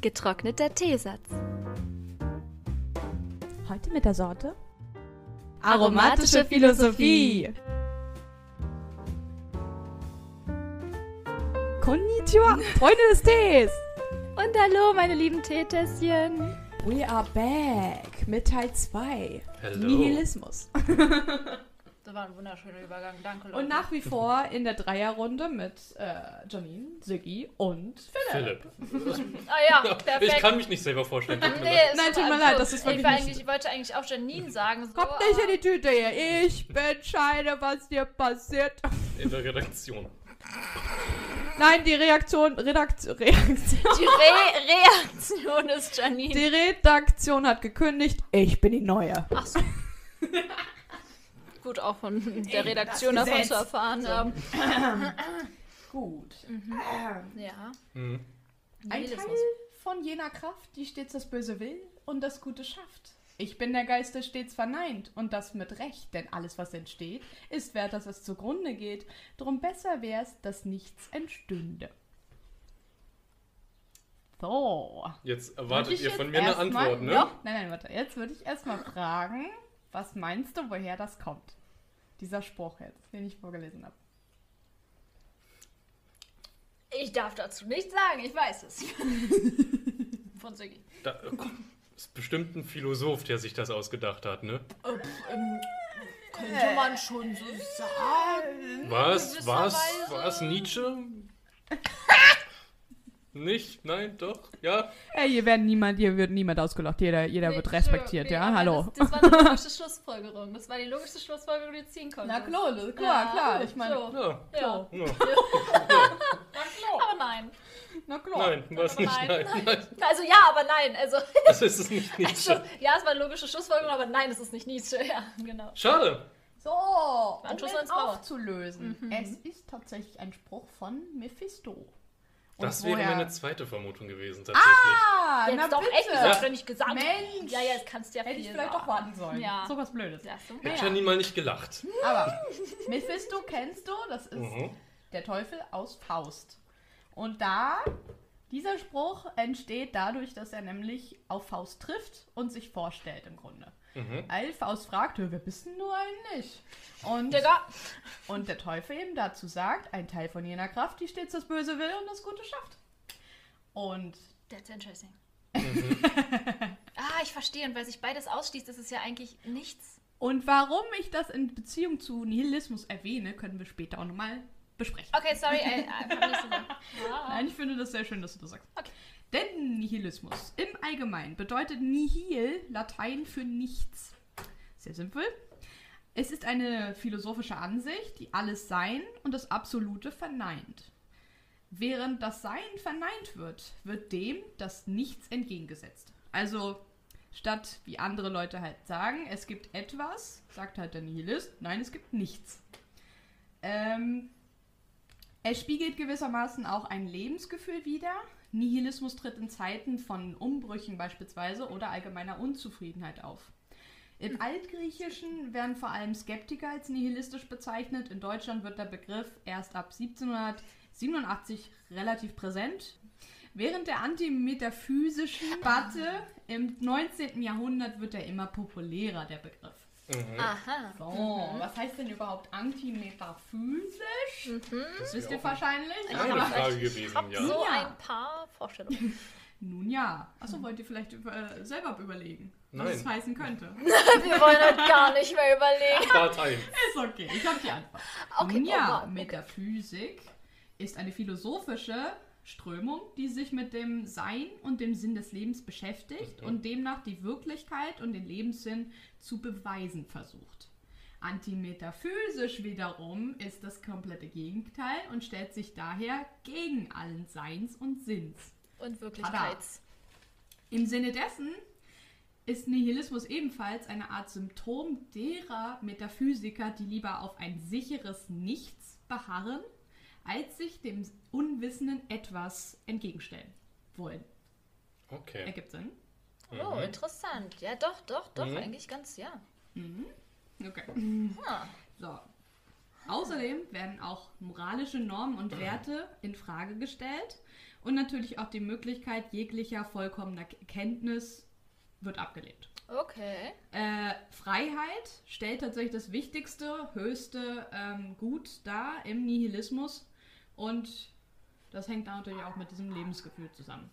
Getrockneter Teesatz. Heute mit der Sorte Aromatische Philosophie. Konnichiwa, Freunde des Tees. Und hallo, meine lieben Teetässchen. We are back mit Teil 2. Hello. Nihilismus. Das war ein wunderschöner Übergang. Danke, Leute. Und nach wie vor in der Dreierrunde mit äh, Janine, Siggi und Philipp. Philipp. Ah ja, perfekt. Ich kann mich nicht selber vorstellen. Nee, Nein, tut mir leid, das ist wirklich ich, nicht ich wollte eigentlich auch Janine sagen. So, Kommt nicht in die Tüte hier. Ich entscheide, was dir passiert. In der Redaktion. Nein, die Reaktion, Redaktion, Reaktion. Die Re Reaktion ist Janine. Die Redaktion hat gekündigt, ich bin die Neue. Ach so. Gut, auch von der Redaktion davon Gesetz. zu erfahren haben. Gut. Ja. Hm. Ein Teil von jener Kraft, die stets das Böse will und das Gute schafft. Ich bin der Geist, der stets verneint und das mit Recht, denn alles, was entsteht, ist wert, dass es zugrunde geht. Drum besser wär's, dass nichts entstünde. So. Jetzt erwartet ich ihr von mir eine Antwort, ne? Ja. Nein, nein, warte. Jetzt würde ich erstmal fragen, was meinst du, woher das kommt? Dieser Spruch jetzt, den ich vorgelesen habe. Ich darf dazu nichts sagen, ich weiß es. Von Siggi. Da äh, ist bestimmt ein Philosoph, der sich das ausgedacht hat, ne? Äh, ähm, könnte man schon so sagen. Was? Was? Was? Nietzsche? Nicht? Nein? Doch? Ja? Ey, hier werden niemand, hier wird niemand ausgelacht. Jeder, jeder wird Nee, respektiert, nee, ja? Hallo. Das, das war eine logische Schlussfolgerung. Das war die logischste Schlussfolgerung, die du ziehen konntest. Na klar, klar, Ja, klar. Ich meine, so. Ja. Ja. ja. Aber nein. na klar. Nein, was Aber nicht? nein. Nein, nein. Also ja, aber nein. Also, Das ist es nicht Nietzsche. also ja, es war eine logische Schlussfolgerung, aber nein, es ist nicht Nietzsche. Ja, genau. Schade. So, um Ein Schuss es ins Blaue. aufzulösen. Es ist tatsächlich ein Spruch von Mephisto. Das wäre woher- meine zweite Vermutung gewesen, tatsächlich. Ah, Jetzt na doch bitte. echt, das hast du nicht gesagt. Mensch. Ja, ja, jetzt kannst du ja Hätte ich vielleicht sagen. doch warten sollen. Ja. So was Blödes. Ja, so. Hätte Ja. Janine mal nicht gelacht. Aber Mephisto kennst du, das ist Mhm. der Teufel aus Faust. Und da, dieser Spruch entsteht dadurch, dass er nämlich auf Faust trifft und sich vorstellt im Grunde. Mhm. Weil Faust fragt, wer bist denn du eigentlich? Und, Digga. und der Teufel eben dazu sagt, ein Teil von jener Kraft, die stets das Böse will und das Gute schafft. Und That's interesting. Mhm. ah, ich verstehe. Und weil sich beides ausschließt, ist es ja eigentlich nichts. Und warum ich das in Beziehung zu Nihilismus erwähne, können wir später auch nochmal besprechen. Okay, sorry. Äh, einfach nicht so. Ah. Nein, ich finde das sehr schön, dass du das sagst. Okay. Denn Nihilismus im Allgemeinen bedeutet Nihil Latein für nichts. Sehr simpel. Es ist eine philosophische Ansicht, die alles Sein und das Absolute verneint. Während das Sein verneint wird, wird dem das Nichts entgegengesetzt. Also statt wie andere Leute halt sagen, es gibt etwas, sagt halt der Nihilist, nein, es gibt nichts. Ähm, es spiegelt gewissermaßen auch ein Lebensgefühl wider. Nihilismus tritt in Zeiten von Umbrüchen beispielsweise oder allgemeiner Unzufriedenheit auf. Im Altgriechischen werden vor allem Skeptiker als nihilistisch bezeichnet. In Deutschland wird der Begriff erst ab 1787 relativ präsent. Während der antimetaphysischen Debatte im 19. Jahrhundert wird er immer populärer, der Begriff. Mhm. Aha. So, was heißt denn überhaupt antimetaphysisch? Das wisst ihr wahrscheinlich. Eine aber- Frage gewesen, hab ja. so ein paar Vorstellungen. Nun ja. Achso, wollt ihr vielleicht äh, selber überlegen, was Nein. es heißen könnte? Wir wollen halt gar nicht mehr überlegen. Ist okay, ich habe die Antwort. Okay, Nun ja, oh Mann, okay. Metaphysik ist eine philosophische Strömung, die sich mit dem Sein und dem Sinn des Lebens beschäftigt und demnach die Wirklichkeit und den Lebenssinn zu beweisen versucht. Antimetaphysisch wiederum ist das komplette Gegenteil und stellt sich daher gegen allen Seins und Sinns. Und Wirklichkeits. Im Sinne dessen ist Nihilismus ebenfalls eine Art Symptom derer Metaphysiker, die lieber auf ein sicheres Nichts beharren, als sich dem Unwissenden etwas entgegenstellen wollen. Okay. Ergibt Sinn? Oh, interessant. Ja, doch, doch, doch. Mhm. Eigentlich ganz, ja. Okay. So. Außerdem werden auch moralische Normen und Werte in Frage gestellt und natürlich auch die Möglichkeit jeglicher vollkommener Kenntnis wird abgelehnt. Okay. Äh, Freiheit stellt tatsächlich das wichtigste, höchste ähm, Gut dar im Nihilismus und das hängt natürlich auch mit diesem Lebensgefühl zusammen.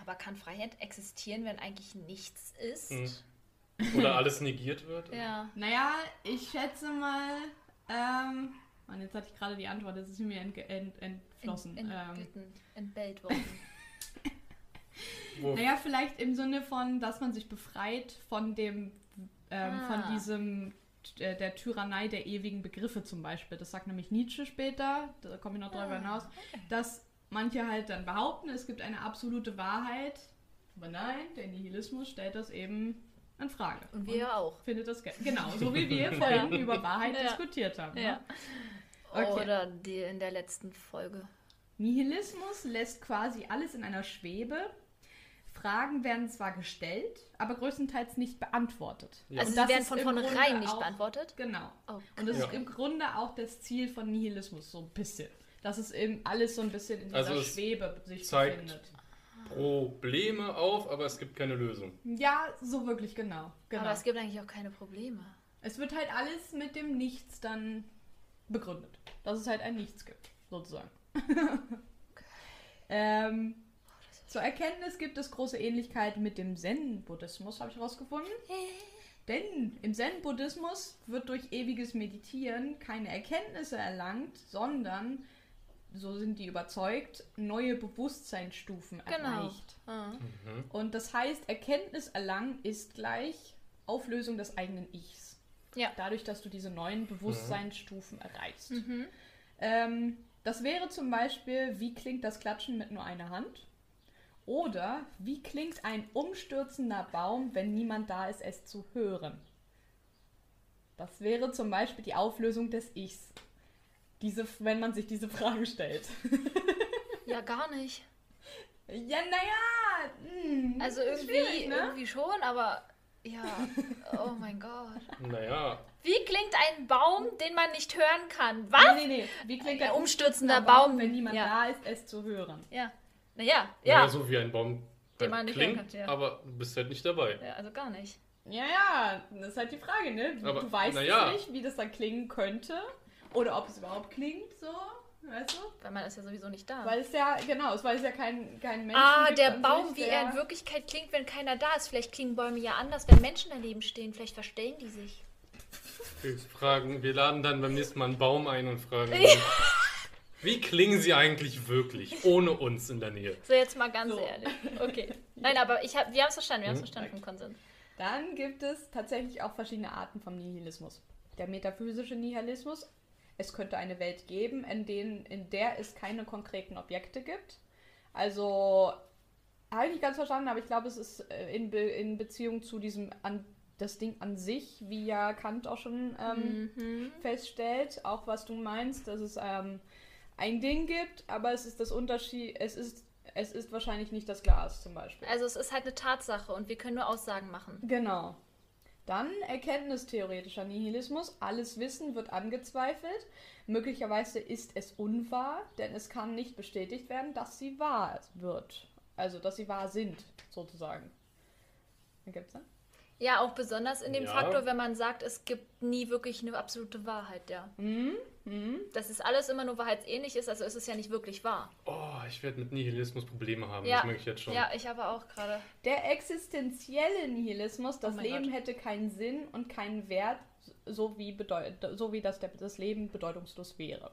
Aber kann Freiheit existieren, wenn eigentlich nichts ist? Hm. Oder alles negiert wird? Ja. Naja, ich schätze mal, ähm, und jetzt hatte ich gerade die Antwort, das ist mir entge- ent, entflossen. In, ähm, entglitten, entbellt worden. Wo, naja, vielleicht im Sinne von, dass man sich befreit von dem, ähm, Ah. von diesem, äh, der Tyrannei der ewigen Begriffe zum Beispiel. Das sagt nämlich Nietzsche später, da komme ich noch drüber Ah, hinaus, dass manche halt dann behaupten, es gibt eine absolute Wahrheit. Aber nein, der Nihilismus stellt das eben in Frage. Und wir auch. findet das ge- genau, so wie wir vorhin Ja. über Wahrheit Ja. diskutiert haben. Ja. Ne? Okay. Oder die in der letzten Folge. Nihilismus lässt quasi alles in einer Schwebe. Fragen werden zwar gestellt, aber größtenteils nicht beantwortet. Ja. Also Und sie das werden von vornherein nicht auch- beantwortet? Genau. Oh. Und das Ja. ist im Grunde auch das Ziel von Nihilismus, so ein bisschen. Dass es eben alles so ein bisschen in dieser Also es Schwebe sich zeigt- befindet. Probleme auf, aber es gibt keine Lösung. Ja, so wirklich genau. genau. Aber es gibt eigentlich auch keine Probleme. Es wird halt alles mit dem Nichts dann begründet. Dass es halt ein Nichts gibt, sozusagen. ähm, zur Erkenntnis gibt es große Ähnlichkeiten mit dem Zen-Buddhismus, habe ich herausgefunden. Denn im Zen-Buddhismus wird durch ewiges Meditieren keine Erkenntnisse erlangt, sondern, so sind die überzeugt, neue Bewusstseinsstufen Genau. erreicht. Ah. Und das heißt, Erkenntnis erlangen ist gleich Auflösung des eigenen Ichs. Ja. Dadurch, dass du diese neuen Bewusstseinsstufen erreichst. Mhm. Ähm, das wäre zum Beispiel, wie klingt das Klatschen mit nur einer Hand? Oder wie klingt ein umstürzender Baum, wenn niemand da ist, es zu hören? Das wäre zum Beispiel die Auflösung des Ichs. Diese, wenn man sich diese Frage stellt. Ja, gar nicht. Ja, naja. hm, Also irgendwie, ne? irgendwie schon, aber ja. Oh mein Gott. Naja, Wie klingt ein Baum, den man nicht hören kann? Was? Nee, nee, nee. Wie klingt Ein ein umstürzender Baum, Baum, wenn niemand ja. da ist, es zu hören? Ja. Naja, ja. ja. so wie ein Baum Den halt man nicht klingt, hören kann, ja. aber du bist halt nicht dabei. Ja, also gar nicht. Ja, ja, das ist halt die Frage, ne? Aber, du weißt ja. nicht, wie das dann klingen könnte. Oder ob es überhaupt klingt, so. Weißt du? Weil man ist ja sowieso nicht da. Weil es ja, genau, es weil es ja kein, kein Mensch ah, gibt der Baum, sich, wie der- er in Wirklichkeit klingt, wenn keiner da ist. Vielleicht klingen Bäume ja anders, wenn Menschen daneben stehen. Vielleicht verstellen die sich. Wir fragen, wir laden dann beim nächsten Mal einen Baum ein und fragen, wie klingen sie eigentlich wirklich, ohne uns in der Nähe? So, jetzt mal ganz So. ehrlich. Okay. Nein, aber ich hab, wir haben es verstanden. Wir haben es Mhm. verstanden vom Konsens. Dann gibt es tatsächlich auch verschiedene Arten vom Nihilismus. Der metaphysische Nihilismus. Es könnte eine Welt geben, in, denen, in der es keine konkreten Objekte gibt. Also, habe ich nicht ganz verstanden, aber ich glaube, es ist äh, in, Be in Beziehung zu diesem, an, das Ding an sich, wie ja Kant auch schon ähm, Mhm. feststellt, auch was du meinst, dass es ähm, ein Ding gibt, aber es ist das Unterschied, es ist, es ist wahrscheinlich nicht das Glas zum Beispiel. Also es ist halt eine Tatsache und wir können nur Aussagen machen. Genau. Dann erkenntnistheoretischer Nihilismus. Alles Wissen wird angezweifelt. Möglicherweise ist es unwahr, denn es kann nicht bestätigt werden, dass sie wahr wird. Also, dass sie wahr sind, sozusagen. Gibt's dann? Ja, auch besonders in dem Ja. Faktor, wenn man sagt, es gibt nie wirklich eine absolute Wahrheit, ja. Mhm. Mhm. Dass es alles immer nur wahrheitsähnlich ist, also ist es ja nicht wirklich wahr. Oh, ich werde mit Nihilismus Probleme haben, Ja. das merke ich jetzt schon. Ja, ich aber auch gerade. Der existenzielle Nihilismus, das Oh Leben Gott. hätte keinen Sinn und keinen Wert, so wie, bedeut so wie das, der, das Leben bedeutungslos wäre.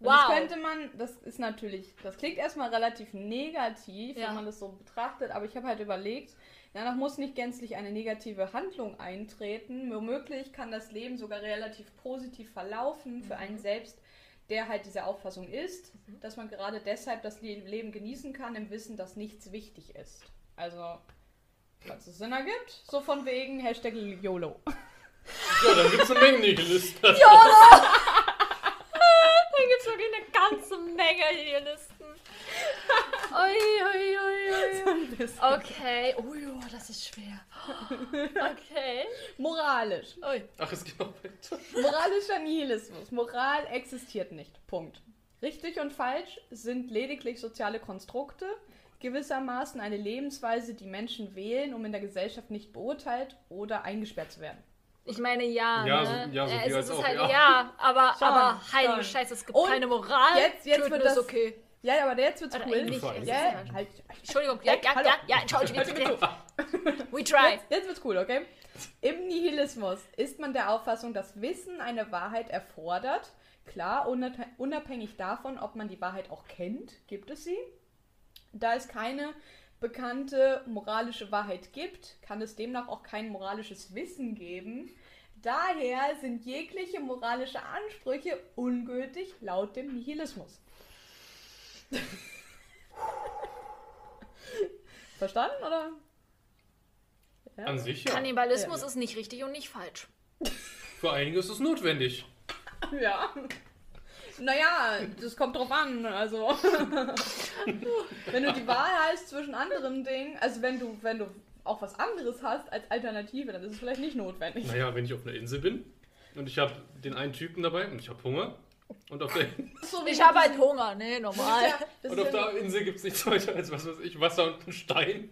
Wow. Das könnte man, das ist natürlich, das klingt erstmal relativ negativ, Ja. wenn man das so betrachtet, aber ich habe halt überlegt, danach muss nicht gänzlich eine negative Handlung eintreten. Womöglich kann das Leben sogar relativ positiv verlaufen für Mhm. einen selbst, der halt dieser Auffassung ist, dass man gerade deshalb das Le Leben genießen kann, im Wissen, dass nichts wichtig ist. Also, falls es Sinn ergibt, so von wegen Hashtag YOLO. Ja, dann gibt es eine Menge Nihilisten. Da gibt es wirklich eine Menge hier Listen. Ui, ui, ui, ui. Okay. Oh ja, das ist schwer. Okay. Moralisch. Ui. Ach, es geht noch weiter. Moralischer Nihilismus. Moral existiert nicht. Punkt. Richtig und falsch sind lediglich soziale Konstrukte, gewissermaßen eine Lebensweise, die Menschen wählen, um in der Gesellschaft nicht beurteilt oder eingesperrt zu werden. Ich meine, ja. Ja, ne? so- ja, so Äh, es ist auch, halt, ja. ja. aber, Schon, aber heilige schon. Scheiße, es gibt Und keine Moral. jetzt- jetzt Töten wird das- okay. Ja, aber jetzt wird's Oder cool. ist Ja, halt- halt. Entschuldigung, ja, ja, Hallo. ja, ja, Entschuldigung. Zu. We try. Jetzt, jetzt wird's cool, okay? Im Nihilismus ist man der Auffassung, dass Wissen eine Wahrheit erfordert. Klar, unab- unabhängig davon, ob man die Wahrheit auch kennt, gibt es sie. Da es keine bekannte moralische Wahrheit gibt, kann es demnach auch kein moralisches Wissen geben. Daher sind jegliche moralische Ansprüche ungültig laut dem Nihilismus. Verstanden, oder? Ja. An sich ja. Kannibalismus Ja. ist nicht richtig und nicht falsch. Für einige ist es notwendig. Ja. Naja, das kommt drauf an. Also, wenn du die Wahl hast zwischen anderen Dingen, also wenn du, wenn du auch was anderes hast als Alternative, dann ist es vielleicht nicht notwendig. Naja, wenn ich auf einer Insel bin und ich habe den einen Typen dabei und ich habe Hunger und auf der, So Ich habe halt Hunger, ne, normal. ja, und auf der Insel gibt es nichts weiter als was weiß ich, Wasser und einen Stein.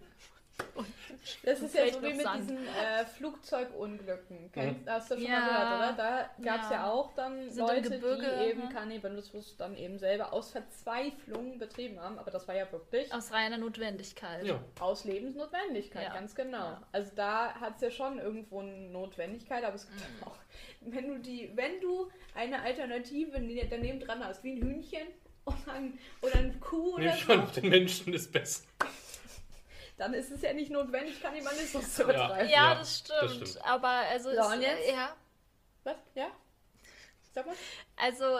Das ist ja so wie mit Sand. diesen äh, Flugzeugunglücken. Kennst, Hast du schon Ja. mal gehört, oder? Da gab es ja. Ja. auch dann Sind Leute, Gebirge, die eben mhm. Kannibalismus dann eben selber aus Verzweiflung betrieben haben. Aber das war ja wirklich Aus reiner Notwendigkeit. Ja. Aus Lebensnotwendigkeit, Ja. ganz genau. Ja. Also da hat es ja schon irgendwo eine Notwendigkeit, aber es gibt Mhm. auch, wenn du die, wenn du eine Alternative ne- daneben dran hast, wie ein Hühnchen oder, ein, oder eine Kuh oder ich so, an, den Menschen ist besser. Dann ist es ja nicht notwendig, Kannibalismus zu Ja. betreiben. Ja, Ja, das, das stimmt. stimmt. Aber also, So, es, und jetzt? ja. Was? Ja? Sag mal. Also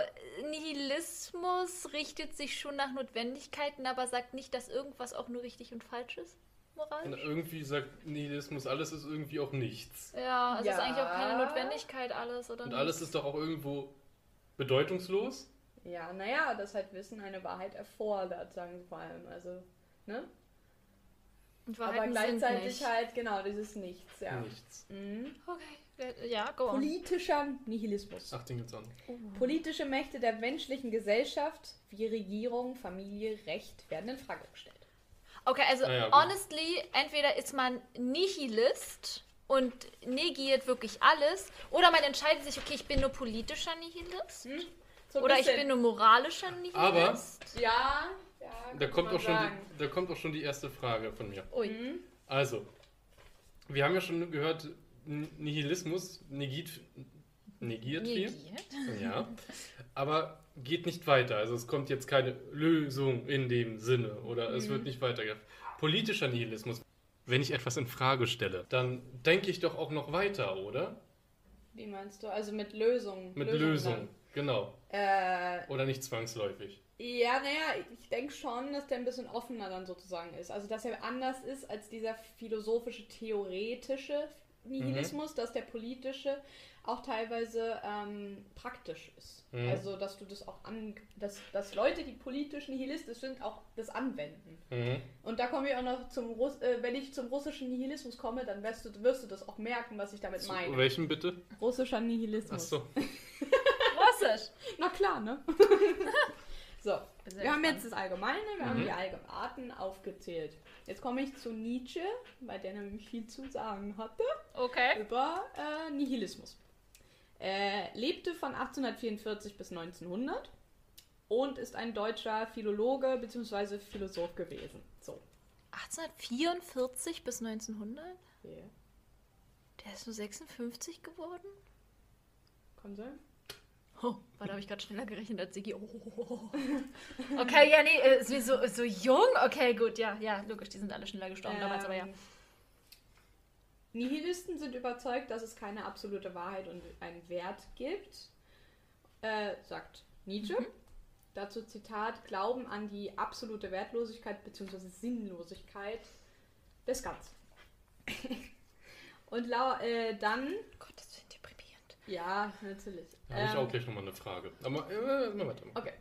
Nihilismus richtet sich schon nach Notwendigkeiten, aber sagt nicht, dass irgendwas auch nur richtig und falsch ist. Und Moralisch. irgendwie sagt Nihilismus, alles ist irgendwie auch nichts. Ja, also Ja. ist eigentlich auch keine Notwendigkeit alles, oder Und nicht? alles ist doch auch irgendwo bedeutungslos. Ja, naja, das halt Wissen eine Wahrheit erfordert, sagen sie vor allem. Also, ne? Und Aber gleichzeitig nicht. halt, genau, dieses Nichts, ja. Nichts. Mhm. Okay, ja, go on. Politischer Nihilismus. Ach, den gibt's an. Politische Mächte der menschlichen Gesellschaft wie Regierung, Familie, Recht werden in Frage gestellt. Okay, also ja, honestly, entweder ist man Nihilist und negiert wirklich alles, oder man entscheidet sich, okay, ich bin nur politischer Nihilist, Hm? So oder ich bisschen. bin nur moralischer Nihilist. Aber- Ja, Da kann kommt, auch schon die, da kommt auch schon die erste Frage von mir. Ui. Mhm. Also, wir haben ja schon gehört, Nihilismus negiert, negiert viel. Negiert. Ja. Aber geht nicht weiter. Also es kommt jetzt keine Lösung in dem Sinne oder es Mhm. wird nicht weitergehen. Politischer Nihilismus. Wenn ich etwas in Frage stelle, dann denke ich doch auch noch weiter, oder? Wie meinst du? Also mit Lösungen. Mit Lösungen Lösung. Genau. Äh, Oder nicht zwangsläufig. Ja, naja, ich denke schon, dass der ein bisschen offener dann sozusagen ist. Also, dass er anders ist als dieser philosophische, theoretische Nihilismus, Mhm. dass der politische auch teilweise ähm, praktisch ist. Mhm. Also, dass du das auch an, dass, dass Leute, die politisch nihilistisch sind, auch das anwenden. Mhm. Und da komme ich auch noch zum Russ äh, wenn ich zum russischen Nihilismus komme, dann wirst du, wirst du das auch merken, was ich damit Zu meine. welchem bitte? Russischer Nihilismus. Achso. Russisch. Na klar, ne? so, Sehr wir haben jetzt das Allgemeine, wir haben Mhm. die Allgemeinen aufgezählt. Jetzt komme ich zu Nietzsche, weil der nämlich viel zu sagen hatte, Okay. über äh, Nihilismus. Er lebte von 1844 bis 1900 und ist ein deutscher Philologe bzw. Philosoph gewesen. So. 1844 bis 1900? Yeah. Der ist nur 56 geworden? Kann sein. Oh, warte, habe ich gerade schneller gerechnet als Sigi. Oh. Okay, ja, nee, äh, so, so, so jung? Okay, gut, ja, ja, logisch, die sind alle schneller gestorben damals, aber ja. Ähm, Nihilisten sind überzeugt, dass es keine absolute Wahrheit und einen Wert gibt, äh, sagt Nietzsche. Mhm. Dazu Zitat, Glauben an die absolute Wertlosigkeit bzw. Sinnlosigkeit des Ganzen. und äh, dann, Gott, das ist deprimierend. Ja, natürlich. Da habe ich Ähm, auch gleich nochmal eine Frage. Aber äh, mal weiter. Okay.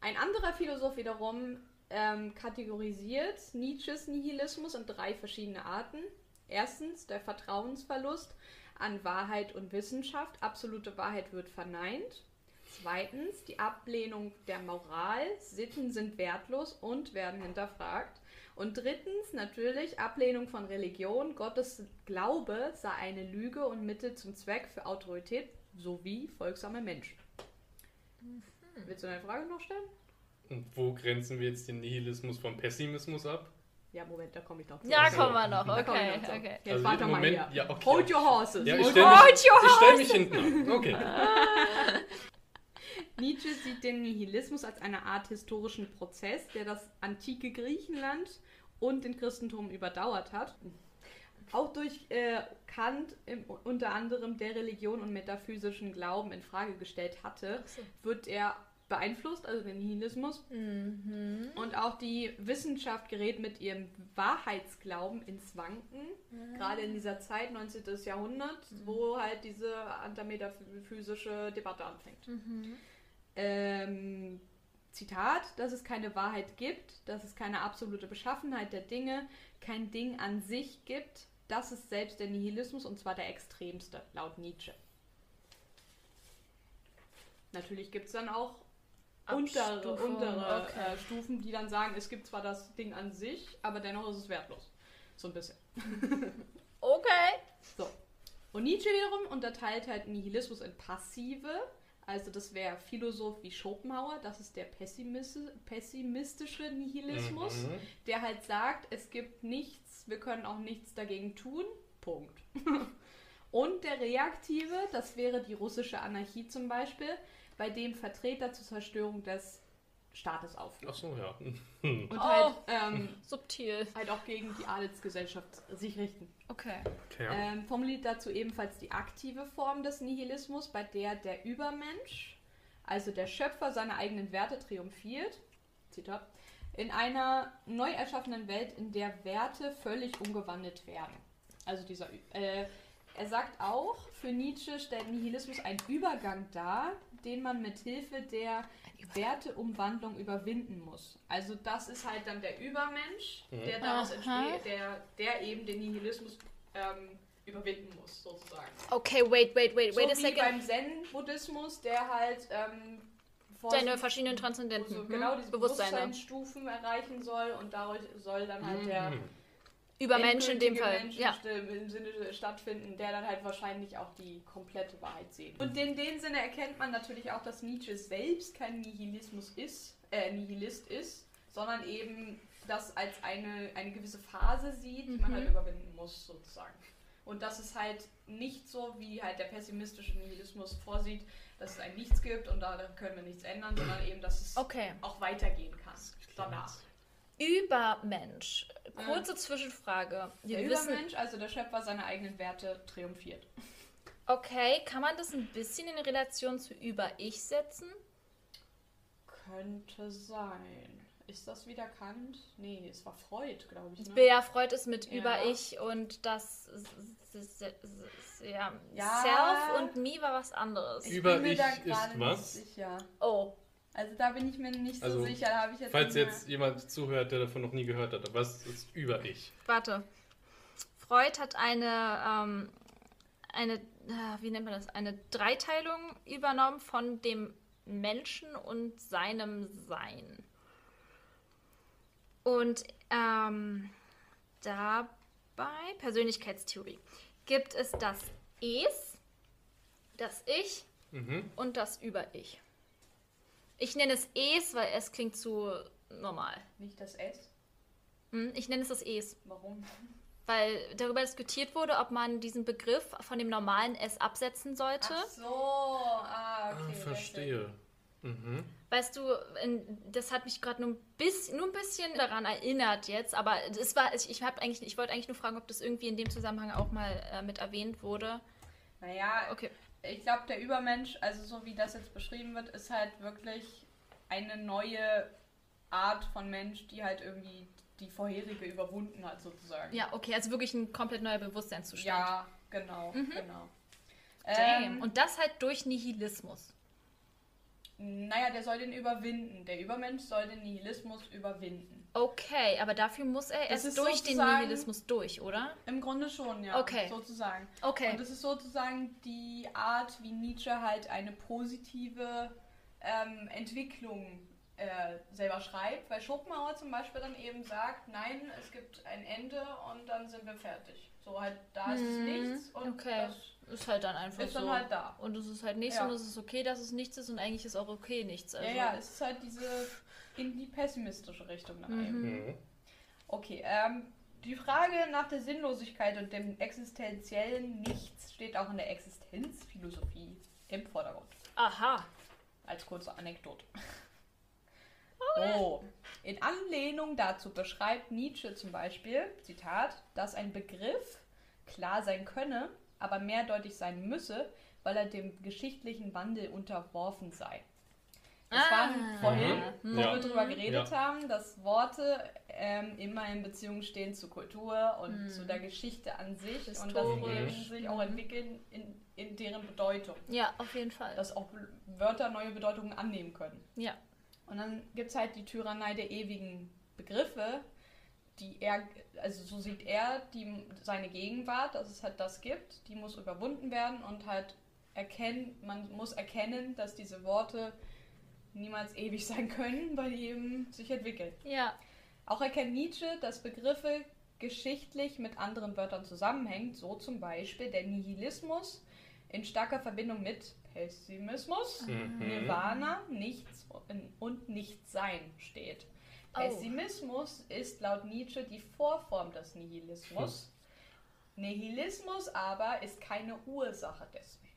Ein anderer Philosoph wiederum ähm, kategorisiert Nietzsches Nihilismus in drei verschiedene Arten. Erstens der Vertrauensverlust an Wahrheit und Wissenschaft. Absolute Wahrheit wird verneint. Zweitens die Ablehnung der Moral. Sitten sind wertlos und werden hinterfragt. Und drittens natürlich Ablehnung von Religion. Gottes Glaube sei eine Lüge und Mittel zum Zweck für Autorität sowie folgsame Menschen. Willst du deine Frage noch stellen? Und wo grenzen wir jetzt den Nihilismus vom Pessimismus ab? Ja, Moment, da komme ich noch zu. Ja, so. kommen wir noch. Da kommen wir Okay, noch okay. Jetzt Also warte mal Moment- hier. ja, okay, Hold your horses. Ja, ich Hold stelle your- mich, ich stell mich hinten an. Okay. Nietzsche sieht den Nihilismus als eine Art historischen Prozess, der das antike Griechenland und den Christentum überdauert hat. Auch durch äh, Kant im, unter anderem der Religion und metaphysischen Glauben in Frage gestellt hatte, wird er beeinflusst, also der Nihilismus. Mhm. Und auch die Wissenschaft gerät mit ihrem Wahrheitsglauben ins Wanken, gerade in dieser Zeit, 19. Jahrhundert, wo halt diese antimetaphysische Debatte anfängt. Ähm, Zitat, dass es keine Wahrheit gibt, dass es keine absolute Beschaffenheit der Dinge, kein Ding an sich gibt, das ist selbst der Nihilismus und zwar der extremste, laut Nietzsche. Natürlich gibt es dann auch untere, Abstufung, untere okay. äh, Stufen, die dann sagen, es gibt zwar das Ding an sich, aber dennoch ist es wertlos. So ein bisschen. Okay. So. Und Nietzsche wiederum unterteilt halt Nihilismus in passive, also das wäre Philosoph wie Schopenhauer, das ist der Pessimis- pessimistische Nihilismus, Mhm. der halt sagt, es gibt nichts, wir können auch nichts dagegen tun. Punkt. Und der reaktive, das wäre die russische Anarchie zum Beispiel, bei dem Vertreter zur Zerstörung des Staates aufrufen. Ach so, ja. Und Oh. halt, ähm, Subtil. halt auch gegen die Adelsgesellschaft sich richten. Okay. Okay. Ähm, formuliert dazu ebenfalls die aktive Form des Nihilismus, bei der der Übermensch, also der Schöpfer seiner eigenen Werte, triumphiert. Zitat. In einer neu erschaffenen Welt, in der Werte völlig umgewandelt werden. Also dieser. Äh, er sagt auch, für Nietzsche stellt Nihilismus einen Übergang dar, den man mit Hilfe der Werteumwandlung überwinden muss. Also das ist halt dann der Übermensch, Mhm. der daraus Aha. entsteht, der, der eben den Nihilismus ähm, überwinden muss, sozusagen. Okay, wait, wait, wait, so wait a wie second. beim Zen-Buddhismus, der halt ähm, vor Seine verschiedenen Transzendenten. so hm? genau diese Bewusstseine. Bewusstseinsstufen erreichen soll und dadurch soll dann halt der Mhm. Über Menschen in dem Fall. Ja. im Sinne stattfinden, der dann halt wahrscheinlich auch die komplette Wahrheit sehen. Und in dem Sinne erkennt man natürlich auch, dass Nietzsche selbst kein Nihilismus ist, äh, Nihilist ist, sondern eben das als eine, eine gewisse Phase sieht, die man Mhm. halt überwinden muss, sozusagen. Und das ist halt nicht so, wie halt der pessimistische Nihilismus vorsieht, dass es ein Nichts gibt und da können wir nichts ändern, sondern eben, dass es Okay. auch weitergehen kann danach. Übermensch. Kurze Zwischenfrage. Wir Der wissen, Übermensch, also der Schöpfer seiner eigenen Werte, triumphiert. okay, kann man das ein bisschen in Relation zu Über-Ich setzen? Könnte sein. Ist das wieder Kant? Nee, es war Freud, glaube ich. Ne? Bea Freud ist mit Ja. Über-Ich und das ja, Ja. Self und Me war was anderes. Ich- Über bin mir ich da ist was? Sicher. Oh, Also da bin ich mir nicht so Also, sicher. Da habe ich jetzt Falls jetzt jemand zuhört, der davon noch nie gehört hat, was ist über ich? warte. Freud hat eine, ähm, eine, ah, wie nennt man das, eine Dreiteilung übernommen von dem Menschen und seinem Sein. Und ähm, dabei, Persönlichkeitstheorie, gibt es das Es, das Ich Mhm. und das Über-Ich. Ich nenne es Es, weil es klingt zu normal. Nicht das S. Hm, Ich nenne es das Es. Warum? Weil darüber diskutiert wurde, ob man diesen Begriff von dem normalen S absetzen sollte. Ach so. Ah, okay. Ah, verstehe. Mhm. Weißt du, das hat mich gerade nur, ein bisschen- nur ein bisschen daran erinnert jetzt, aber es war, ich, ich, eigentlich, ich wollte eigentlich nur fragen, ob das irgendwie in dem Zusammenhang auch mal äh, mit erwähnt wurde. Naja, Okay. Ich glaube, der Übermensch, also so wie das jetzt beschrieben wird, ist halt wirklich eine neue Art von Mensch, die halt irgendwie die vorherige überwunden hat, sozusagen. Ja, okay, also wirklich ein komplett neuer Bewusstseinszustand. Ja, genau, genau. Damn. Ähm, Und das halt durch Nihilismus. Naja, der soll den überwinden. Der Übermensch soll den Nihilismus überwinden. Okay, aber dafür muss er Das erst durch den Nihilismus durch, oder? Im Grunde schon, ja. Okay. Sozusagen. Okay. Und das ist sozusagen die Art, wie Nietzsche halt eine positive ähm, Entwicklung äh, selber schreibt, weil Schopenhauer zum Beispiel dann eben sagt, nein, es gibt ein Ende und dann sind wir fertig. So halt, da ist Mhm, nichts und okay. das Ist halt dann einfach ist so. dann halt da. Und es ist halt nichts Ja. und es ist okay, dass es nichts ist und eigentlich ist auch okay nichts. Also. Ja, ja, es ist halt diese in die pessimistische Richtung dann Mhm. Mhm. Okay, ähm, die Frage nach der Sinnlosigkeit und dem existenziellen Nichts steht auch in der Existenzphilosophie im Vordergrund. Aha. Als kurze Anekdote. So, in Anlehnung dazu beschreibt Nietzsche zum Beispiel, Zitat, dass ein Begriff klar sein könne, aber mehrdeutig sein müsse, weil er dem geschichtlichen Wandel unterworfen sei. Das Ah. waren vorhin, Mhm. wo Ja. wir drüber geredet Ja. haben, dass Worte ähm, immer in Beziehung stehen zur Kultur und Mhm. zu der Geschichte an sich und dass sie Historisch. eben sich auch Mhm. entwickeln in, in deren Bedeutung. Ja, auf jeden Fall. Dass auch Wörter neue Bedeutungen annehmen können. ja. Und dann gibt es halt die Tyrannei der ewigen Begriffe, die er, also so sieht er die, seine Gegenwart, dass es halt das gibt, die muss überwunden werden und halt erkennen, man muss erkennen, dass diese Worte niemals ewig sein können, weil die eben sich entwickeln. Ja. Auch erkennt Nietzsche, dass Begriffe geschichtlich mit anderen Wörtern zusammenhängen, so zum Beispiel der Nihilismus in starker Verbindung mit Pessimismus, Mhm. Nirvana, Nichts und Nichtsein steht. Oh. Pessimismus ist laut Nietzsche die Vorform des Nihilismus. Nihilismus aber ist keine Ursache deswegen.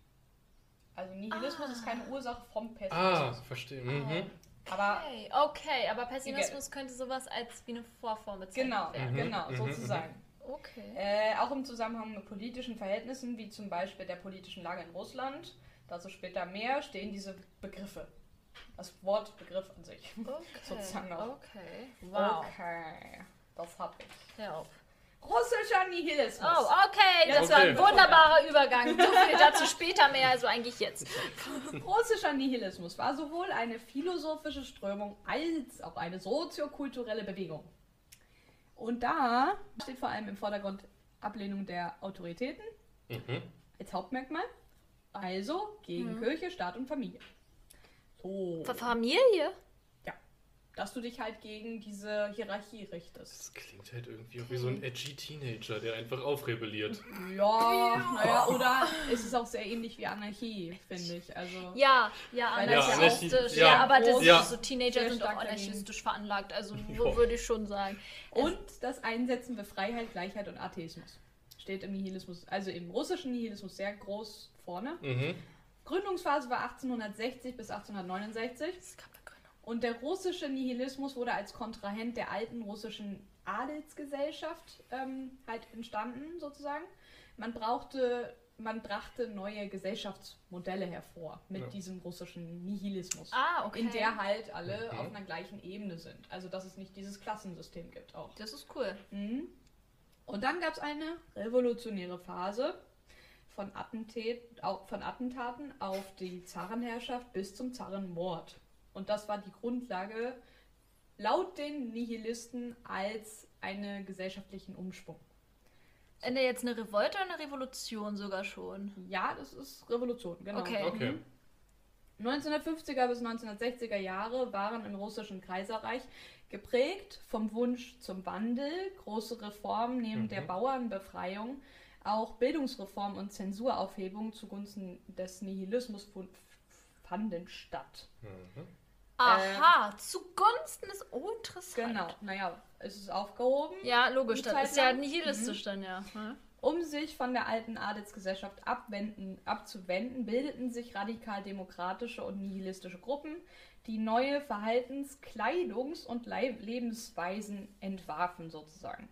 Also Nihilismus ist keine Ursache vom Ah, Pessimismus. verstehe. Mhm. Aber Okay, okay, aber Pessimismus könnte sowas als wie eine Vorform bezeichnet genau, werden. Mhm, genau, mhm, sozusagen. Okay. Äh, auch im Zusammenhang mit politischen Verhältnissen, wie zum Beispiel der politischen Lage in Russland, dazu später mehr, stehen diese Begriffe. Das Wort Begriff an sich. Okay. sozusagen auch. Okay. Wow. Okay, das hab ich. Auf. Russischer Nihilismus. Oh, okay, das Jetzt war ein Okay. wunderbarer Übergang. So viel dazu später mehr, also eigentlich jetzt. Russischer Nihilismus war sowohl eine philosophische Strömung als auch eine soziokulturelle Bewegung. Und da steht vor allem im Vordergrund Ablehnung der Autoritäten Mhm. als Hauptmerkmal. Also gegen Kirche, Staat und Familie. So, Familie? Dass du dich halt gegen diese Hierarchie richtest. Das klingt halt irgendwie auch wie so ein edgy Teenager, der einfach aufrebelliert. Ja, naja, oder ist es auch sehr ähnlich wie Anarchie, finde ich. Also, Ja, ja, anarchistisch. ja Ja, Anarchie- ja, aber das ja. ist so Teenager Sehr sind auch stark dagegen. anarchistisch veranlagt, also Ja. wo würde ich schon sagen. Und das Einsetzen für Freiheit, Gleichheit und Atheismus. Steht im Nihilismus, also im russischen Nihilismus sehr groß vorne. Mhm. Gründungsphase war 1860 bis 1869 Das kann man gründen. Und der russische Nihilismus wurde als Kontrahent der alten russischen Adelsgesellschaft ähm, halt entstanden sozusagen. Man brauchte, man brachte neue Gesellschaftsmodelle hervor mit Ja. diesem russischen Nihilismus. Ah, okay. In der halt alle Mhm. auf einer gleichen Ebene sind. Also dass es nicht dieses Klassensystem gibt auch. Das ist cool. Mhm. Und dann gab es eine revolutionäre Phase von, Attentat, von Attentaten auf die Zarenherrschaft bis zum Zarenmord. Und das war die Grundlage laut den Nihilisten als einen gesellschaftlichen Umschwung. Ende jetzt eine Revolte oder eine Revolution sogar schon? Ja, das ist Revolution, genau. Okay. Okay. 1950er bis 1960er Jahre waren im russischen Kaiserreich geprägt vom Wunsch zum Wandel, große Reformen neben Mhm. der Bauernbefreiung, auch Bildungsreform und Zensuraufhebung zugunsten des Nihilismus fanden statt. Mhm. Aha, zugunsten des. Interessant. Genau, naja, es ist aufgehoben. Ja, logisch, das ist ja nihilistisch dann, ja. Hm? Um sich von der alten Adelsgesellschaft abwenden, abzuwenden, bildeten sich radikal-demokratische und nihilistische Gruppen, die neue Verhaltens-, Kleidungs- und Lei- Lebensweisen entwarfen sozusagen.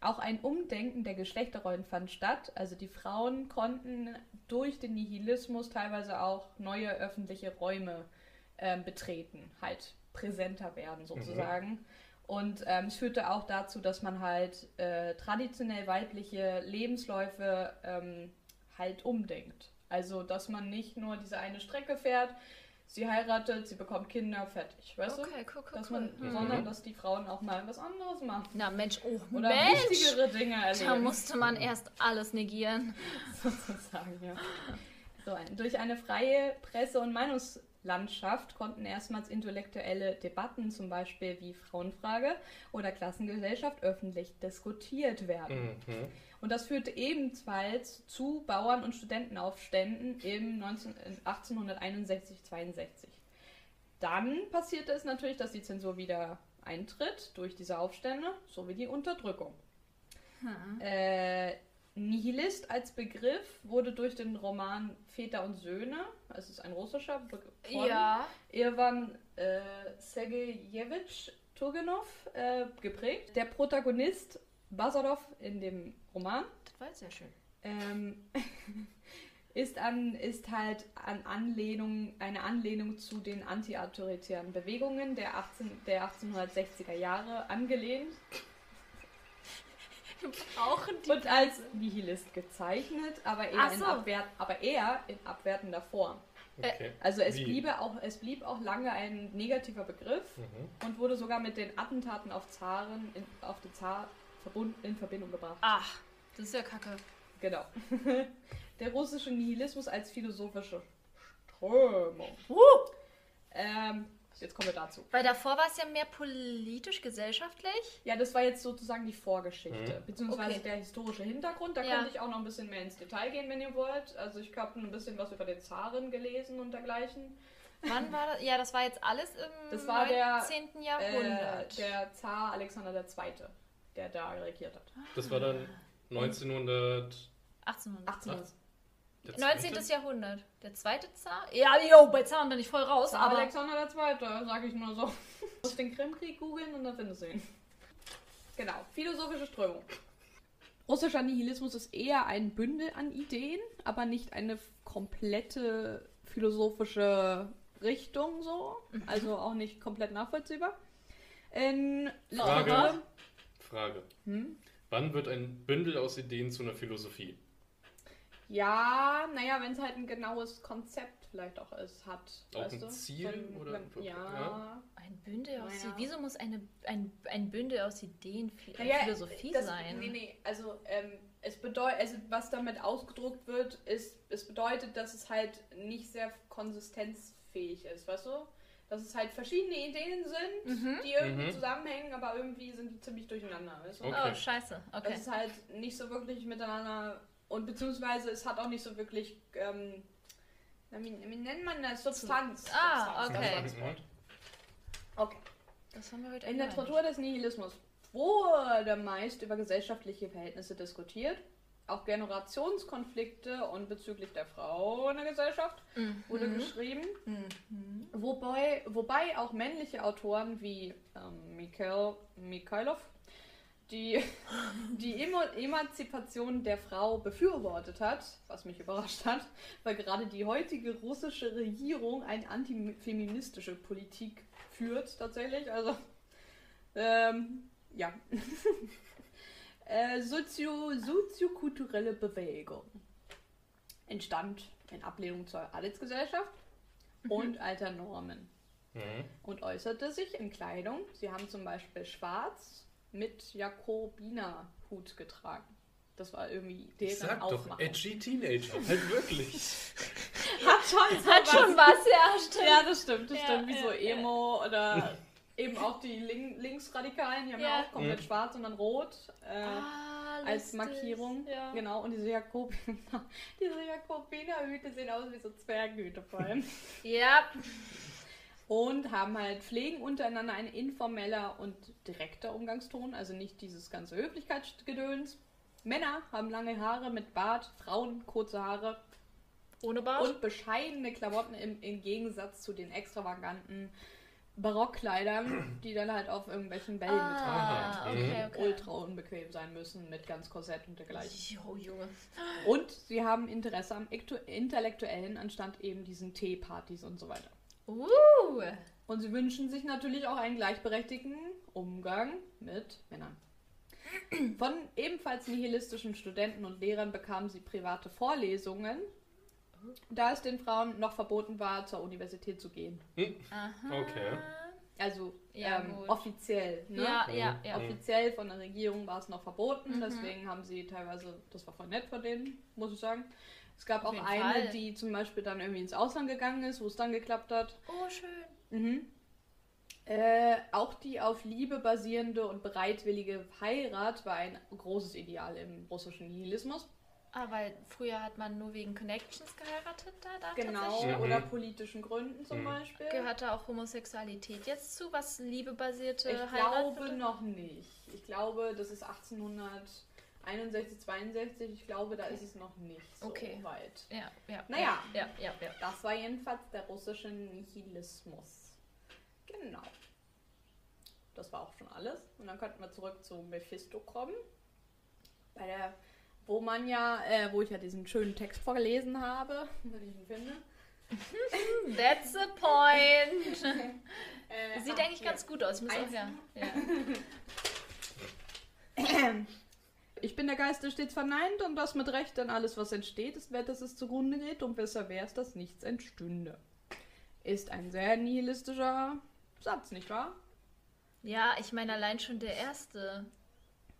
Auch ein Umdenken der Geschlechterrollen fand statt. Also die Frauen konnten durch den Nihilismus teilweise auch neue öffentliche Räume ähm, betreten, halt präsenter werden sozusagen. Und ähm, es führte auch dazu, dass man halt äh, traditionell weibliche Lebensläufe ähm, halt umdenkt. Also, dass man nicht nur diese eine Strecke fährt, sie heiratet, sie bekommt Kinder, fertig. Weißt du? Okay, cool, cool, Dass cool. man, sondern dass die Frauen auch mal was anderes machen. Na Mensch, oh Oder Mensch! wichtigere Dinge Da erleben. musste man erst alles negieren. sozusagen, ja. So, ein, durch eine freie Presse- und Meinungslandschaft konnten erstmals intellektuelle Debatten, zum Beispiel wie Frauenfrage oder Klassengesellschaft, öffentlich diskutiert werden. Mhm. Und das führte ebenfalls zu Bauern- und Studentenaufständen im 19, 1861-62. Dann passierte es natürlich, dass die Zensur wieder eintritt durch diese Aufstände sowie die Unterdrückung. Äh, Nihilist als Begriff wurde durch den Roman Väter und Söhne, es ist ein russischer Begriff, von Ja. Ivan äh, Sergejewitsch Turgenov äh, geprägt. Der Protagonist Basarov in dem Roman Das war sehr schön. ähm, ist, an, ist halt an Anlehnung, eine Anlehnung zu den antiautoritären Bewegungen der, 18, der 1860er Jahre angelehnt Wir brauchen die. und als Nihilist gezeichnet, aber eher, Ach in, so. abwert, aber eher in abwertender Form. Okay. Also es, Wie? bliebe auch, es blieb auch lange ein negativer Begriff Mhm. und wurde sogar mit den Attentaten auf Zaren, in, auf den Zar verbund, in Verbindung gebracht. Ach, das ist ja kacke. Genau. Der russische Nihilismus als philosophische Strömung. Uh, Ähm, jetzt kommen wir dazu. weil davor war es ja mehr politisch, gesellschaftlich. Ja, das war jetzt sozusagen die Vorgeschichte, Mhm. beziehungsweise Okay. der historische Hintergrund. Da Ja. könnte ich auch noch ein bisschen mehr ins Detail gehen, wenn ihr wollt. Also ich habe ein bisschen was über den Zaren gelesen und dergleichen. Wann war das? Ja, das war jetzt alles im Das war der, 19. Äh, Jahrhundert. der Zar Alexander II., der da regiert hat. Das war dann 1900. 1800. 1800. der 19. zweite? Jahrhundert. Der zweite Zar? Ja, jo, bei Zaren bin ich voll raus, Zar aber. Alexander II., sage ich nur so. Du musst den Krimkrieg googeln und dann findest du ihn. Genau, philosophische Strömung. Russischer Nihilismus ist eher ein Bündel an Ideen, aber nicht eine komplette philosophische Richtung so. Also auch nicht komplett nachvollziehbar. In Frage. Frage. Hm? Wann wird ein Bündel aus Ideen zu einer Philosophie? Ja, naja, wenn es halt ein genaues Konzept vielleicht auch ist, hat. Auch weißt ein du? Ziel Wenn- oder- wenn, ja. ja? Ein Bündel aus Naja. Wieso muss eine, ein, ein Bündel aus Ideen Naja, Philosophie das, sein? Nee, nee, also, ähm, es bedeutet, also was damit ausgedruckt wird, ist, es bedeutet, dass es halt nicht sehr konsistenzfähig ist, weißt du? Dass es halt verschiedene Ideen sind, Mhm. die irgendwie Mhm. zusammenhängen, aber irgendwie sind die ziemlich durcheinander, weißt du? Okay. Oh, scheiße. Okay. Das ist halt nicht so wirklich miteinander und beziehungsweise es hat auch nicht so wirklich, ähm, wie, wie nennt man das? Substanz. Ah, Substanz, okay. Das war das Wort. Okay. Das haben wir heute In der. Literatur des Nihilismus wurde meist über gesellschaftliche Verhältnisse diskutiert. Auch Generationskonflikte und bezüglich der Frau in der Gesellschaft Mhm. wurde geschrieben. Mhm. Wobei, wobei auch männliche Autoren wie ähm, Mikhail, Mikhailov die, die Emo Emanzipation der Frau befürwortet hat, was mich überrascht hat, weil gerade die heutige russische Regierung eine antifeministische Politik führt, tatsächlich. Also, ähm, ja. äh, Sozio soziokulturelle Bewegung entstand in Ablehnung zur Adelsgesellschaft und alter Normen Mhm. und äußerte sich in Kleidung. Sie haben zum Beispiel schwarz mit Jakobinerhut getragen. Das war irgendwie deren sag doch, Aufmachung. edgy Teenager. Halt wirklich. Hat schon Hat schon was, ja, stimmt. Ja, das stimmt, das Ja, stimmt. Wie ja, so ja. Emo oder eben auch die Link Linksradikalen, die haben ja, Ja. auch komplett Mhm. schwarz und dann rot. Äh, Ah, als. Markierung. Ja. Genau, und diese, Jakob diese Jakobinerhüte sehen aus wie so Zwerghüte vor allem. ja. Und haben halt Pflegen untereinander ein informeller und direkter Umgangston, also nicht dieses ganze Höflichkeitsgedöns. Männer haben lange Haare mit Bart, Frauen kurze Haare Ohne Bart? und bescheidene Klamotten im, im Gegensatz zu den extravaganten Barockkleidern, die dann halt auf irgendwelchen Bällen getragen ah, Mhm. okay, werden. okay. Ultra unbequem sein müssen mit ganz Korsett und dergleichen. Jo, Junge. Und sie haben Interesse am Ektu- Intellektuellen anstatt eben diesen Teepartys und so weiter. Uh. Und sie wünschen sich natürlich auch einen gleichberechtigten Umgang mit Männern. Von ebenfalls nihilistischen Studenten und Lehrern bekamen sie private Vorlesungen da es den Frauen noch verboten war, zur Universität zu gehen. Aha. Okay. Also Ja, ähm, offiziell. Ne? Ja, ja, ja. Offiziell von der Regierung war es noch verboten, Mhm. deswegen haben sie teilweise, das war voll nett von denen, muss ich sagen. Es gab Auf auch eine, Fall. die zum Beispiel dann irgendwie ins Ausland gegangen ist, wo es dann geklappt hat. Oh, schön. Mhm. Äh, auch die auf Liebe basierende und bereitwillige Heirat war ein großes Ideal im russischen Nihilismus. Ah, weil früher hat man nur wegen Connections geheiratet da, da Genau, tatsächlich. Mhm. oder politischen Gründen zum Mhm. Beispiel. Gehört da auch Homosexualität jetzt zu, was liebebasierte Ich Heirat glaube bedeutet? noch nicht. Ich glaube, das ist 1861, 62. Ich glaube, da ist es noch nicht so Okay. weit. Ja, ja. Naja. Ja, ja, ja. Das war jedenfalls der russische Nihilismus. Genau. Das war auch schon alles. Und dann könnten wir zurück zu Mephisto kommen. Bei der, wo man ja, äh, wo ich ja diesen schönen Text vorgelesen habe, wenn ich ihn finde. That's the point. Äh, Sieht eigentlich ganz gut aus. Ich muss auch, ja. ja. Ich bin der Geist, der stets verneint und das mit Recht, denn alles, was entsteht, ist wert, dass es zugrunde geht und besser wär's, dass nichts entstünde. Ist ein sehr nihilistischer Satz, nicht wahr? Ja, ich meine allein schon der erste.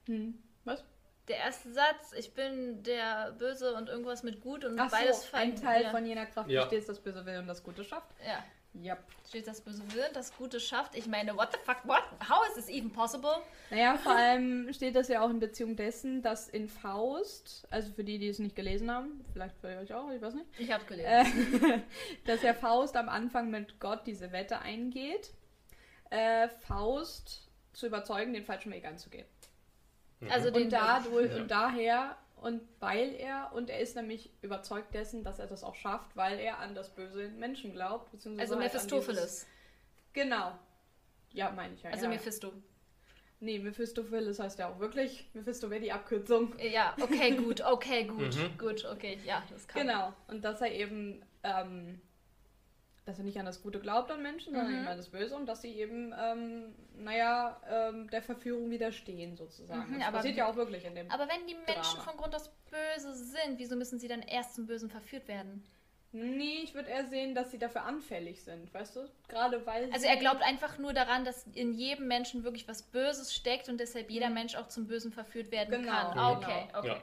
Hm. Was? Der erste Satz, ich bin der Böse und irgendwas mit Gut und Ach beides so, ein fein- Teil ja. von jener Kraft Ja. besteht, das Böse will und das Gute schafft. Ja, Ja. steht das Böse will, das Gute schafft. Ich meine, what the fuck, what? How is this even possible? Naja, vor allem steht das ja auch in Beziehung dessen, dass in Faust, also für die, die es nicht gelesen haben, vielleicht für euch auch, ich weiß nicht, Ich habe gelesen. äh, dass ja Faust am Anfang mit Gott diese Wette eingeht, äh, Faust zu überzeugen, den falschen Weg anzugehen. also den Und, dadurch, Ja. und daher, und weil er, und er ist nämlich überzeugt dessen, dass er das auch schafft, weil er an das Böse in Menschen glaubt. beziehungsweise also halt Mephistopheles. dieses- Genau. Ja, meine ich ja. Also ja. Mephisto. Nee, Mephistopheles heißt ja auch wirklich. Mephisto wäre die Abkürzung. Ja, okay, gut, okay, gut, Mhm. gut, okay, ja, das kann. Genau. Und dass er eben, ähm, dass er nicht an das Gute glaubt an Menschen, sondern Mhm. eben an das Böse und dass sie eben, ähm, naja, ähm, der Verführung widerstehen sozusagen. Mhm, das aber passiert ja auch wirklich in dem. Aber wenn die Menschen Drama. von Grund aus böse sind, wieso müssen sie dann erst zum Bösen verführt werden? Nee, ich würde eher sehen, dass sie dafür anfällig sind, weißt du? Gerade weil. Also sie- er glaubt einfach nur daran, dass in jedem Menschen wirklich was Böses steckt und deshalb jeder Mensch auch zum Bösen verführt werden Genau, kann. genau. Okay, okay. Ja.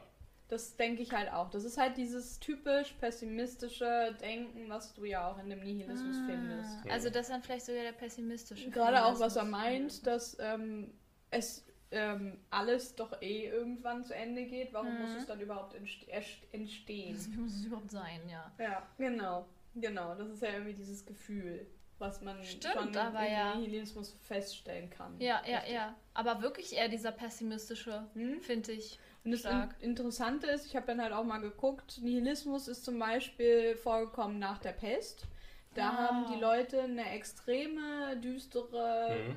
Das denke ich halt auch. Das ist halt dieses typisch pessimistische Denken, was du ja auch in dem Nihilismus findest. Ah, Also das ist dann vielleicht sogar der pessimistische. Gerade auch, was er meint, dass ähm, es ähm, alles doch eh irgendwann zu Ende geht. Warum Mhm. muss es dann überhaupt entstehen? Wie muss es überhaupt sein, ja. Ja, genau. Genau, das ist ja irgendwie dieses Gefühl, was man Stimmt, schon aber im ja. Nihilismus feststellen kann. Ja, ja, Richtig. ja. Aber wirklich eher dieser pessimistische, Hm? finde ich. Und das Stark. In Interessante ist, ich habe dann halt auch mal geguckt, Nihilismus ist zum Beispiel vorgekommen nach der Pest. Da Ah. haben die Leute eine extreme, düstere,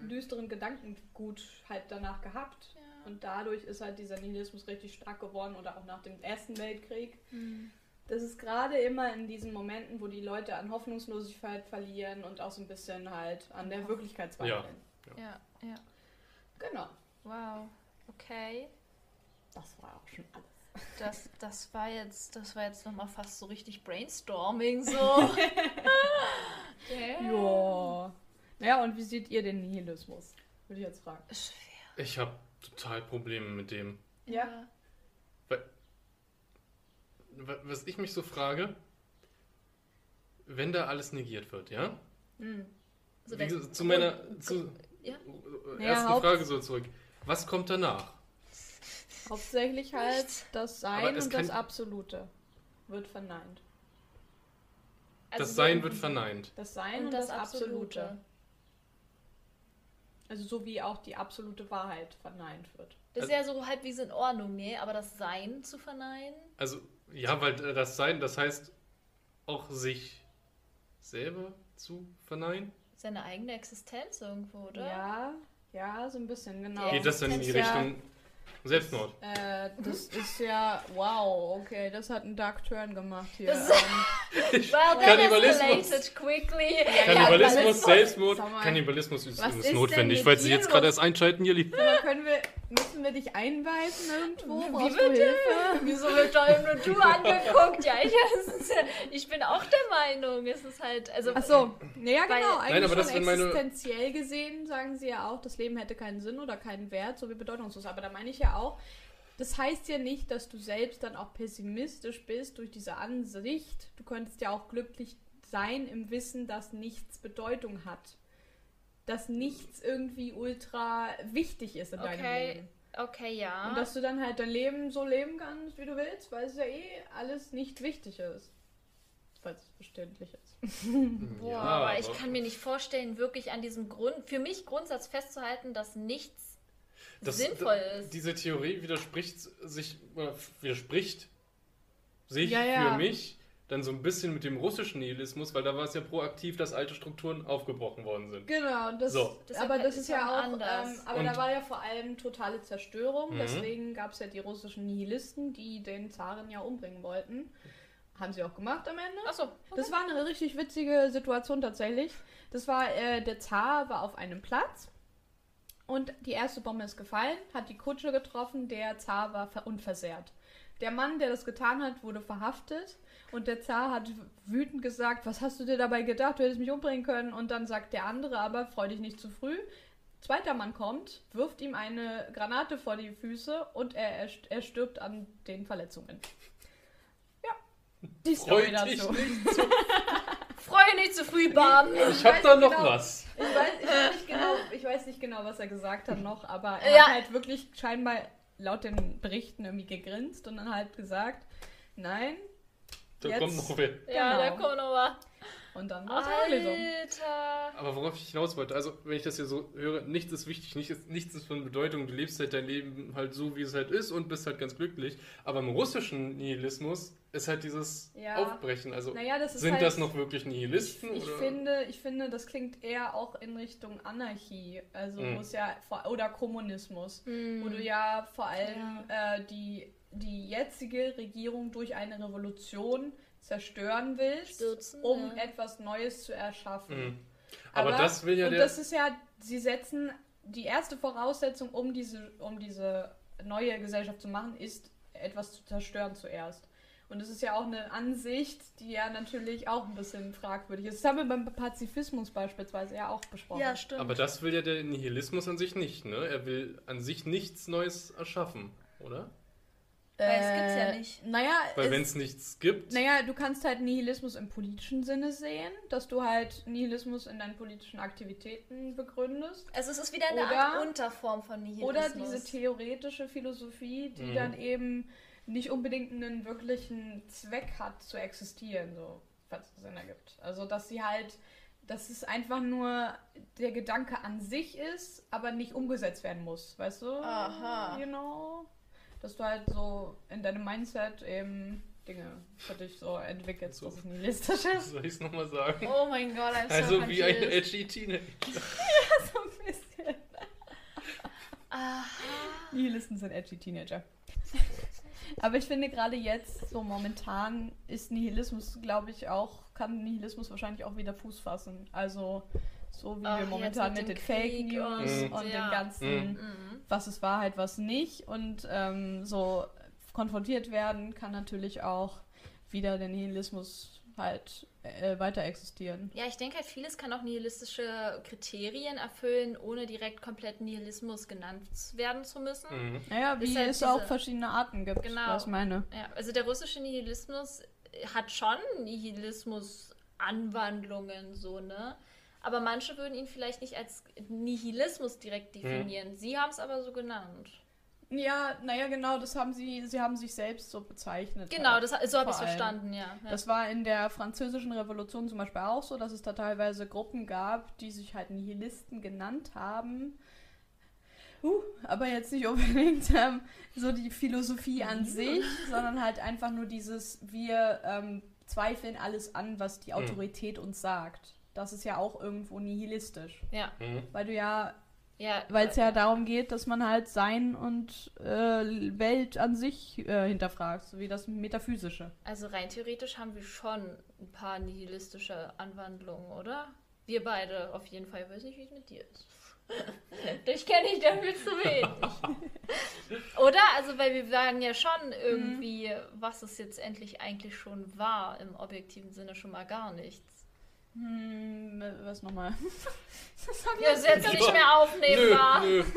Mhm. düsteren Gedankengut halt danach gehabt. Und dadurch ist halt dieser Nihilismus richtig stark geworden oder auch nach dem Ersten Weltkrieg. Hm. Das ist gerade immer in diesen Momenten, wo die Leute an Hoffnungslosigkeit verlieren und auch so ein bisschen halt an der Wirklichkeit zweifeln. Ja, ja. Genau. Wow. Okay. Das war auch schon alles. Das, das war jetzt, das war jetzt nochmal fast so richtig Brainstorming so. Ja. Naja, und wie seht ihr den Nihilismus? Würde ich jetzt fragen. Schwer. Ich habe total Probleme mit dem. Ja. Wa- Was ich mich so frage, wenn da alles negiert wird, ja? Hm. Also zu meiner zu, Ja. Ja, ersten Haupt- Frage so zurück. Was kommt danach? Hauptsächlich halt das Sein es und das Absolute wird verneint. Also das Sein wird verneint. Das Sein und, und das, das Absolute. Absolute. Also so wie auch die absolute Wahrheit verneint wird. Das ist ja so halbwegs in Ordnung, nee, aber das Sein zu verneinen? Also, ja, weil das Sein, das heißt auch sich selber zu verneinen. Seine eigene Existenz irgendwo, oder? Ja, ja, so ein bisschen, genau. Geht das dann in die Richtung Selbstmord? Äh, das ist ja, wow, okay, das hat einen Dark Turn gemacht hier. Das- Ähm, Well, that Kannibalismus. escalated quickly. Kannibalismus, Kannibalismus. Selbstmord. Mal, Kannibalismus ist, ist notwendig, falls Sie jetzt gerade erst einschalten, aber können wir, müssen wir dich einweisen irgendwo? Wie Brauchst bitte? Hilfe? Wieso wird doch nur du angeguckt? Ja, ich, ist, ja- ich bin auch der Meinung, es ist halt, also Ach so, naja, Weil- genau. Nein, Eigentlich aber das schon sind meine- existenziell gesehen sagen sie ja auch, das Leben hätte keinen Sinn oder keinen Wert, so wie bedeutungslos. Aber da meine ich ja auch, das heißt ja nicht, dass du selbst dann auch pessimistisch bist durch diese Ansicht. Du könntest ja auch glücklich sein im Wissen, dass nichts Bedeutung hat. Dass nichts irgendwie ultra wichtig ist in deinem Okay. Leben. okay, ja. Und dass du dann halt dein Leben so leben kannst, wie du willst, weil es ja eh alles nicht wichtig ist. Falls es verständlich ist. Boah, aber ich kann mir nicht vorstellen, wirklich an diesem Grund, für mich Grundsatz festzuhalten, dass nichts Das- sinnvoll ist. Diese Theorie widerspricht sich, oder widerspricht sich Ja, ja. für mich dann so ein bisschen mit dem russischen Nihilismus, weil da war es ja proaktiv, dass alte Strukturen aufgebrochen worden sind. Genau, das, So. Deshalb aber das ist ja auch, anders. ähm, aber Und- da war ja vor allem totale Zerstörung, Mhm. deswegen gab es ja die russischen Nihilisten, die den Zaren ja umbringen wollten. Haben sie auch gemacht am Ende. Achso, Das war eine richtig witzige Situation tatsächlich. Das war, äh, der Zar war auf einem Platz und die erste Bombe ist gefallen, hat die Kutsche getroffen, der Zar war ver- unversehrt. Der Mann, der das getan hat, wurde verhaftet und der Zar hat wütend gesagt, was hast du dir dabei gedacht, du hättest mich umbringen können und dann sagt der andere aber, freu dich nicht zu früh. Zweiter Mann kommt, wirft ihm eine Granate vor die Füße und er, er, stirbt an den Verletzungen. Ja, die Story dazu. freue nicht zu früh, Bam. Ich hab weiß da noch genau. was. Ich weiß, ich, weiß nicht genau, ich weiß nicht genau, was er gesagt hat noch, aber er Ja. hat halt wirklich scheinbar laut den Berichten irgendwie gegrinst und dann halt gesagt, nein. Da Jetzt- kommt noch wer. Ja, Genau. da kommt noch was. Und dann war es. Aber worauf ich hinaus wollte, also wenn ich das hier so höre, nichts ist wichtig, nichts ist, nichts ist von Bedeutung, du lebst halt dein Leben halt so, wie es halt ist und bist halt ganz glücklich. Aber im russischen Nihilismus ist halt dieses Ja. Aufbrechen. Also Naja, das ist sind halt, das noch wirklich Nihilisten? Ich, oder? finde, ich finde, das klingt eher auch in Richtung Anarchie, also Mhm. ja vor, oder Kommunismus, Hm. wo du ja vor allem äh, die, die jetzige Regierung durch eine Revolution zerstören willst, Stürzen, um ja. etwas Neues zu erschaffen. Mhm. Aber, das will ja und der. das ist ja, sie setzen die erste Voraussetzung, um diese, um diese neue Gesellschaft zu machen, ist etwas zu zerstören zuerst. Und das ist ja auch eine Ansicht, die ja natürlich auch ein bisschen fragwürdig ist. Das haben wir beim Pazifismus beispielsweise ja auch besprochen. Ja, stimmt. aber das will ja der Nihilismus an sich nicht, ne? Er will an sich nichts Neues erschaffen, oder? Weil es gibt's ja nicht. Naja, Weil wenn es nichts gibt. Naja, du kannst halt Nihilismus im politischen Sinne sehen, dass du halt Nihilismus in deinen politischen Aktivitäten begründest. also es ist wieder eine Oder- Art Unterform von Nihilismus. Oder diese theoretische Philosophie, die Mhm. dann eben nicht unbedingt einen wirklichen Zweck hat zu existieren, so, falls es Sinn ergibt. Also, dass sie halt, dass es einfach nur der Gedanke an sich ist, aber nicht umgesetzt werden muss, weißt du? Aha. You know? Dass du halt so in deinem Mindset eben Dinge für dich so entwickelst, So. dass es nihilistisch ist. Soll ich es nochmal sagen? Oh mein Gott, I'm so Also wie ein edgy Teenager. so ein bisschen. Nihilisten sind edgy Teenager. Aber ich finde gerade jetzt, so momentan, ist Nihilismus, glaube ich, auch, kann Nihilismus wahrscheinlich auch wieder Fuß fassen. Also so wie Ach, wir momentan mit mit, dem den Fake News und- und, ja. den ganzen, Mhm. was ist Wahrheit, was nicht und ähm, so konfrontiert werden, kann natürlich auch wieder der Nihilismus halt äh, weiter existieren. Ja, ich denke halt, vieles kann auch nihilistische Kriterien erfüllen, ohne direkt komplett Nihilismus genannt werden zu müssen. Mhm. Naja, wie halt es auch diese- verschiedene Arten gibt, Genau. was ich meine. Ja, also der russische Nihilismus hat schon Nihilismus-Anwandlungen, so, ne? Aber manche würden ihn vielleicht nicht als Nihilismus direkt definieren. Sie haben es aber so genannt. Ja, naja, genau, das haben sie, sie haben sich selbst so bezeichnet. Genau, halt. das, so habe ich es verstanden, ja. ja. Das war in der französischen Revolution zum Beispiel auch so, dass es da teilweise Gruppen gab, die sich halt Nihilisten genannt haben. Uh, aber jetzt nicht unbedingt ähm, so die Philosophie an sich, sondern halt einfach nur dieses, wir ähm, zweifeln alles an, was die Autorität uns sagt. Das ist ja auch irgendwo nihilistisch. ja, Mhm. Weil du ja, ja. weil es ja darum geht, dass man halt Sein und äh, Welt an sich äh, hinterfragt, so wie das Metaphysische. Also rein theoretisch haben wir schon ein paar nihilistische Anwandlungen, oder? Wir beide auf jeden Fall. Ich weiß nicht, wie es mit dir ist. Dich kenne ich dafür zu wenig. Oder? Also, weil wir sagen ja schon irgendwie, was es jetzt endlich eigentlich schon war, im objektiven Sinne schon mal gar nichts. Hm, was nochmal? Ja, ist jetzt nicht mehr aufnehmbar. Nö, nö.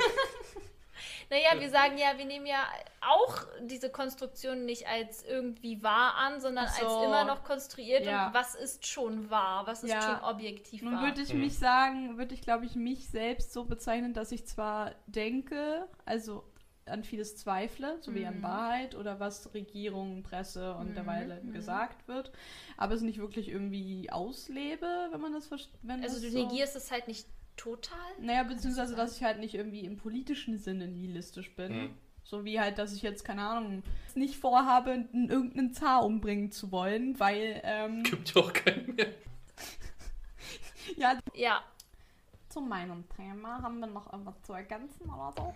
Naja, wir sagen ja, wir nehmen ja auch diese Konstruktion nicht als irgendwie wahr an, sondern so. als immer noch konstruiert Ja. und was ist schon wahr, was ist Ja. schon objektiv Nun wahr. würde ich Hm. mich sagen, würde ich glaube ich mich selbst so bezeichnen, dass ich zwar denke, also an vieles zweifle, so wie an Mhm. Wahrheit oder was Regierung, Presse und Mhm, derweil mhm. gesagt wird, aber es nicht wirklich irgendwie auslebe, wenn man das versteht. Also du so negierst es halt nicht total. Naja, beziehungsweise, dass ich halt nicht irgendwie im politischen Sinne nihilistisch bin. Mhm. So wie halt, dass ich jetzt, keine Ahnung, nicht vorhabe, irgendeinen Zar umbringen zu wollen, weil, ähm, Gibt ja auch keinen mehr. ja, Ja, zu meinem Thema haben wir noch irgendwas zu ergänzen oder so?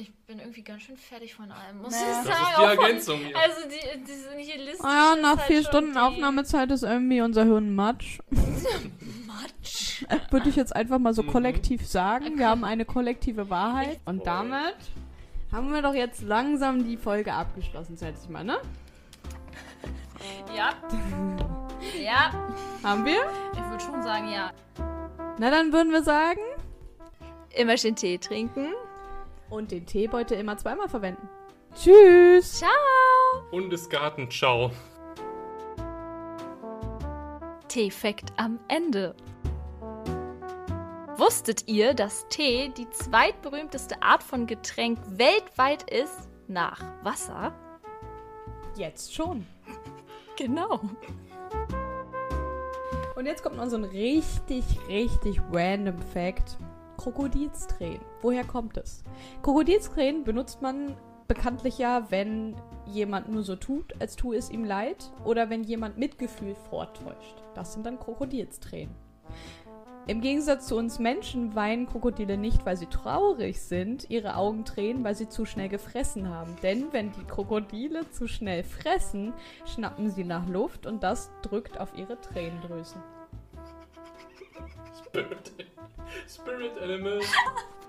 Ich bin irgendwie ganz schön fertig von allem, muss Nee. ich sagen. Das ist die Ergänzung hier. Also die, diese nihilistische Ah ja, ist nach halt vier Stunden die- Aufnahmezeit ist irgendwie unser Hirn matsch. Matsch. Würde ich jetzt einfach mal so Mhm. kollektiv sagen. Wir haben eine kollektive Wahrheit. Und damit haben wir doch jetzt langsam die Folge abgeschlossen, schätze ich mal, ne? Ja. Ja, Haben wir? ich würde schon sagen, ja. Na, dann würden wir sagen. Immer schön Tee trinken. Und den Teebeutel immer zweimal verwenden. Tschüss! Ciao. Bundesgarten, ciao. Teefakt am Ende. Wusstet ihr, dass Tee die zweitberühmteste Art von Getränk weltweit ist nach Wasser? Jetzt schon. Genau. Und jetzt kommt noch so ein richtig, richtig random Fact. Krokodilstränen. Woher kommt es? Krokodilstränen benutzt man bekanntlich ja, wenn jemand nur so tut, als tue es ihm leid, oder wenn jemand Mitgefühl vortäuscht. Das sind dann Krokodilstränen. Im Gegensatz zu uns Menschen weinen Krokodile nicht, weil sie traurig sind, ihre Augen tränen, weil sie zu schnell gefressen haben. Denn wenn die Krokodile zu schnell fressen, schnappen sie nach Luft und das drückt auf ihre Tränendrüsen. Spirit, Spirit Animal.